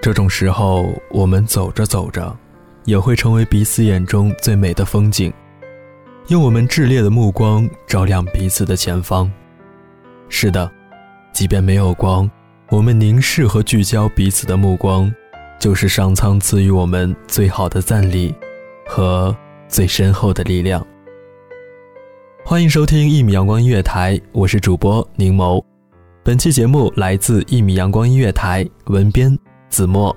这种时候，我们走着走着，也会成为彼此眼中最美的风景，用我们炽烈的目光照亮彼此的前方。是的，即便没有光，我们凝视和聚焦彼此的目光，就是上苍赐予我们最好的赞礼和最深厚的力量。欢迎收听一米阳光音乐台，我是主播宁某。本期节目来自一米阳光音乐台，文编。子墨。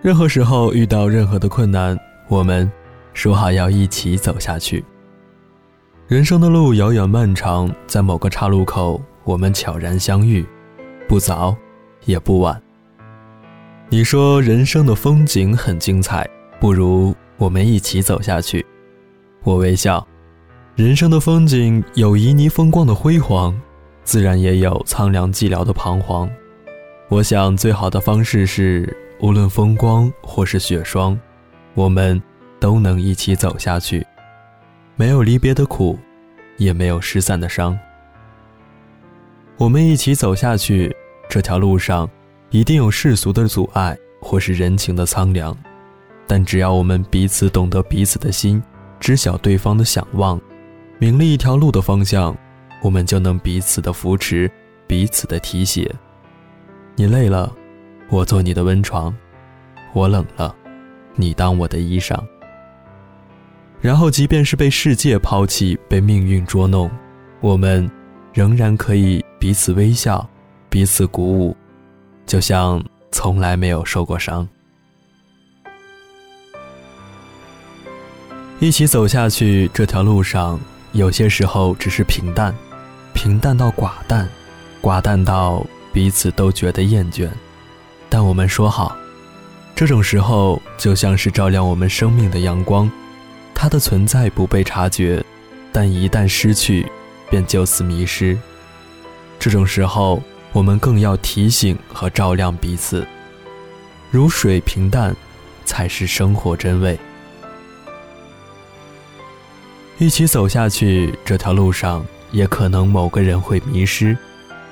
任何时候遇到任何的困难，我们说好要一起走下去。人生的路遥远漫长，在某个岔路口，我们悄然相遇，不早，也不晚。你说人生的风景很精彩，不如我们一起走下去。我微笑，人生的风景有旖旎风光的辉煌，自然也有苍凉寂寥的彷徨。我想最好的方式是。无论风光或是雪霜，我们都能一起走下去。没有离别的苦，也没有失散的伤。我们一起走下去，这条路上一定有世俗的阻碍，或是人情的苍凉。但只要我们彼此懂得彼此的心，知晓对方的想望，明了一条路的方向，我们就能彼此的扶持，彼此的提携。你累了。我做你的温床，我冷了，你当我的衣裳。然后，即便是被世界抛弃，被命运捉弄，我们仍然可以彼此微笑，彼此鼓舞，就像从来没有受过伤。一起走下去，这条路上，有些时候只是平淡，平淡到寡淡，寡淡到彼此都觉得厌倦。但我们说好，这种时候就像是照亮我们生命的阳光，它的存在不被察觉，但一旦失去，便就此迷失。这种时候，我们更要提醒和照亮彼此。如水平淡，才是生活真味。一起走下去，这条路上也可能某个人会迷失，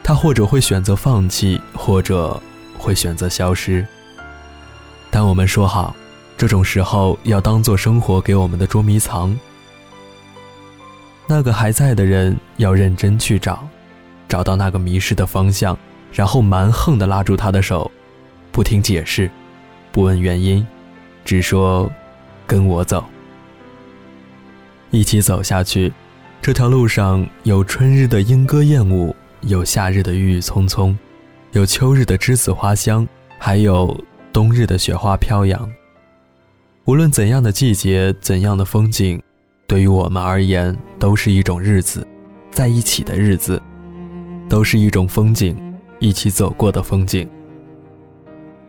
他或者会选择放弃，或者会选择消失。但我们说好，这种时候要当做生活给我们的捉迷藏。那个还在的人要认真去找，找到那个迷失的方向，然后蛮横地拉住他的手，不听解释，不问原因，只说跟我走。一起走下去，这条路上有春日的莺歌燕舞，有夏日的郁郁葱葱，有秋日的栀子花香，还有冬日的雪花飘扬。无论怎样的季节，怎样的风景，对于我们而言，都是一种日子，在一起的日子，都是一种风景，一起走过的风景。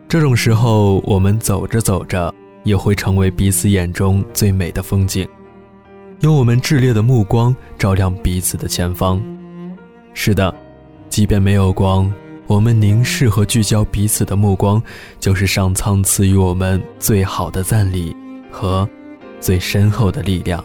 这种时候，我们走着走着，也会成为彼此眼中最美的风景。用我们炽烈的目光照亮彼此的前方。是的，即便没有光，我们凝视和聚焦彼此的目光，就是上苍赐予我们最好的赞礼和最深厚的力量。